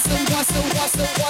so, so, so, so, so,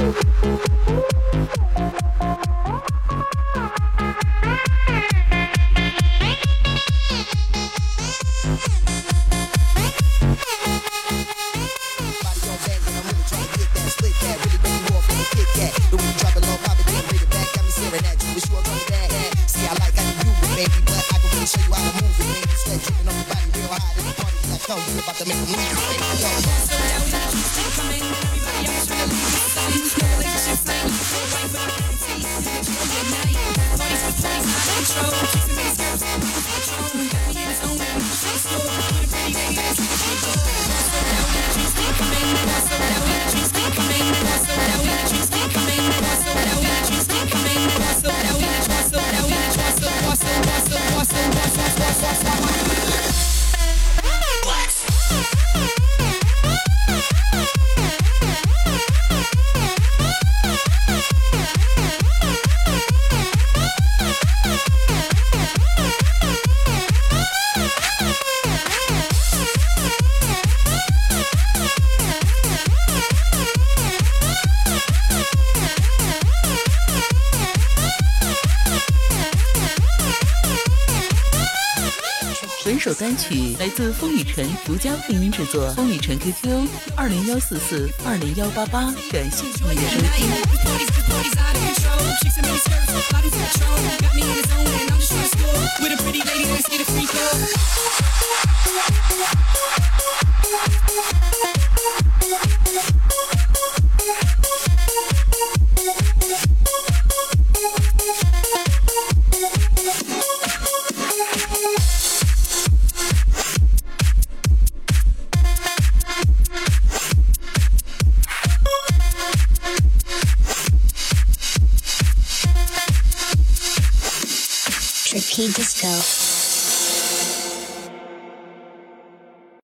Kit Kat. The weed dropping low, back. Got me staring at you, you. See, I like how you do it, baby, but I can really show you how to move. Sweat on the real. You about to make way 首单曲来自风雨晨独家配音制作。风雨晨 qq 二零幺四四二零幺八八。感谢你的收听。he just goes.